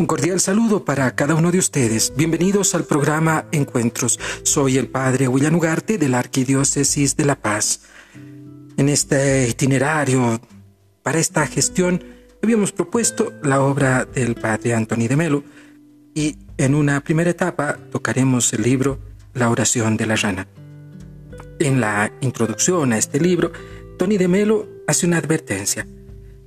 Un cordial saludo para cada uno de ustedes. Bienvenidos al programa Encuentros. Soy el padre William Ugarte de la Arquidiócesis de La Paz. En este itinerario para esta gestión habíamos propuesto la obra del padre Anthony de Melo y en una primera etapa tocaremos el libro La oración de la rana. En la introducción a este libro, Tony de Melo hace una advertencia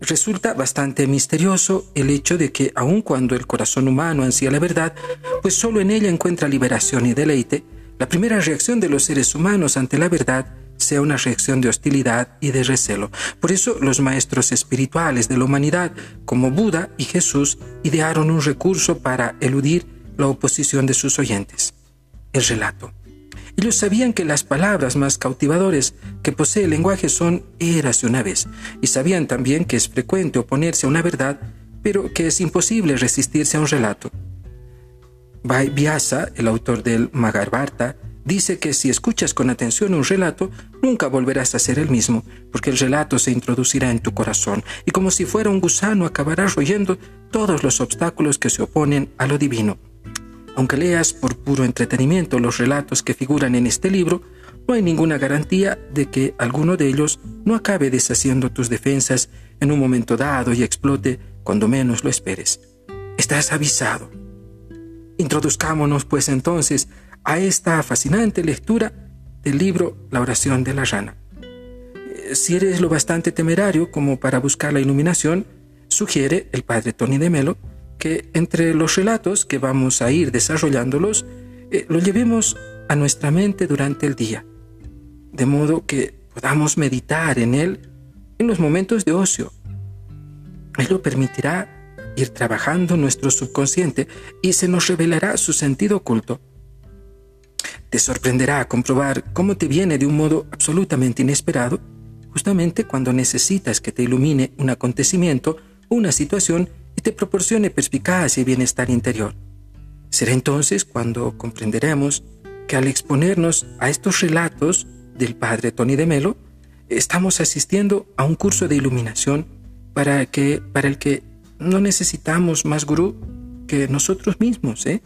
Resulta bastante misterioso el hecho de que aun cuando el corazón humano ansía la verdad, pues solo en ella encuentra liberación y deleite, la primera reacción de los seres humanos ante la verdad sea una reacción de hostilidad y de recelo. Por eso los maestros espirituales de la humanidad, como Buda y Jesús, idearon un recurso para eludir la oposición de sus oyentes, el relato. Ellos sabían que las palabras más cautivadores que posee el lenguaje son eras una vez, y sabían también que es frecuente oponerse a una verdad, pero que es imposible resistirse a un relato. Vyasa, el autor del Magarbharta, dice que si escuchas con atención un relato, nunca volverás a ser el mismo, porque el relato se introducirá en tu corazón y como si fuera un gusano acabarás royendo todos los obstáculos que se oponen a lo divino. Aunque leas por puro entretenimiento los relatos que figuran en este libro, no hay ninguna garantía de que alguno de ellos no acabe deshaciendo tus defensas en un momento dado y explote cuando menos lo esperes. Estás avisado. Introduzcámonos pues entonces a esta fascinante lectura del libro La oración de la rana. Eh, si eres lo bastante temerario como para buscar la iluminación, sugiere el padre Tony de Melo que entre los relatos que vamos a ir desarrollándolos, eh, lo llevemos a nuestra mente durante el día, de modo que podamos meditar en él en los momentos de ocio. Él lo permitirá ir trabajando nuestro subconsciente y se nos revelará su sentido oculto. Te sorprenderá comprobar cómo te viene de un modo absolutamente inesperado, justamente cuando necesitas que te ilumine un acontecimiento o una situación te proporcione perspicacia y bienestar interior. Será entonces cuando comprenderemos que al exponernos a estos relatos del padre Tony de Melo, estamos asistiendo a un curso de iluminación para, que, para el que no necesitamos más gurú que nosotros mismos, ¿eh?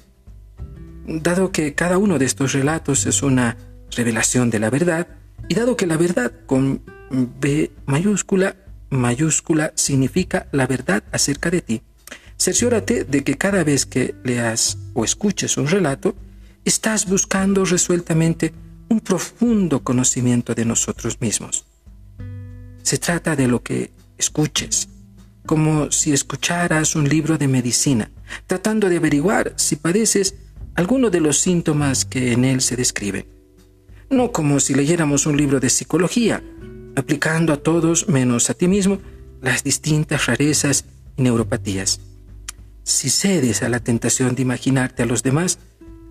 Dado que cada uno de estos relatos es una revelación de la verdad, y dado que la verdad con B mayúscula mayúscula significa la verdad acerca de ti. Cerciórate de que cada vez que leas o escuches un relato, estás buscando resueltamente un profundo conocimiento de nosotros mismos. Se trata de lo que escuches, como si escucharas un libro de medicina, tratando de averiguar si padeces alguno de los síntomas que en él se describen. No como si leyéramos un libro de psicología, aplicando a todos menos a ti mismo las distintas rarezas y neuropatías. Si cedes a la tentación de imaginarte a los demás,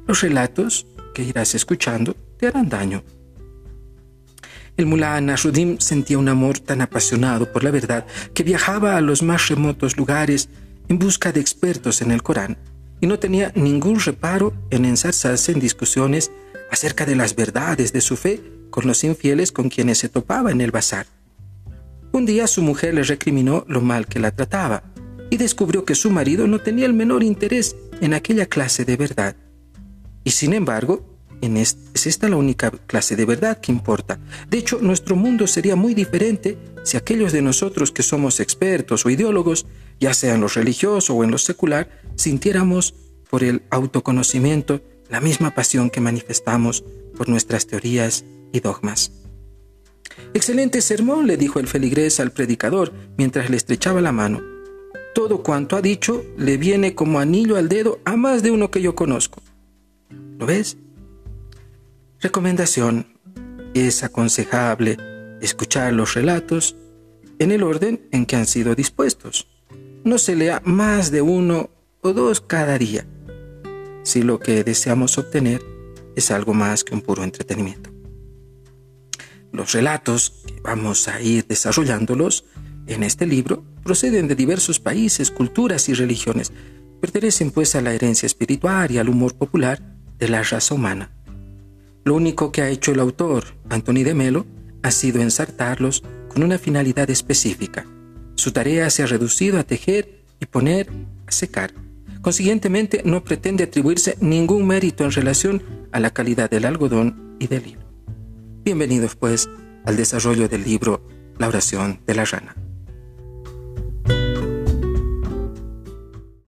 los relatos que irás escuchando te harán daño. El mulá Nasruddin sentía un amor tan apasionado por la verdad que viajaba a los más remotos lugares en busca de expertos en el Corán y no tenía ningún reparo en ensarzarse en discusiones acerca de las verdades de su fe con los infieles con quienes se topaba en el bazar. Un día su mujer le recriminó lo mal que la trataba y descubrió que su marido no tenía el menor interés en aquella clase de verdad. Y sin embargo, es esta la única clase de verdad que importa. De hecho, nuestro mundo sería muy diferente si aquellos de nosotros que somos expertos o ideólogos, ya sea en lo religioso o en lo secular, sintiéramos por el autoconocimiento la misma pasión que manifestamos por nuestras teorías y dogmas. Excelente sermón, le dijo el feligrés al predicador mientras le estrechaba la mano. Todo cuanto ha dicho le viene como anillo al dedo a más de uno que yo conozco. ¿Lo ves? Recomendación. Es aconsejable escuchar los relatos en el orden en que han sido dispuestos. No se lea más de uno o dos cada día, si lo que deseamos obtener es algo más que un puro entretenimiento. Los relatos que vamos a ir desarrollándolos en este libro proceden de diversos países, culturas y religiones. Pertenecen pues a la herencia espiritual y al humor popular de la raza humana. Lo único que ha hecho el autor, Anthony de Melo, ha sido ensartarlos con una finalidad específica. Su tarea se ha reducido a tejer y poner a secar, Consiguientemente, no pretende atribuirse ningún mérito en relación a la calidad del algodón y del hilo. Bienvenidos, pues, al desarrollo del libro La oración de la rana.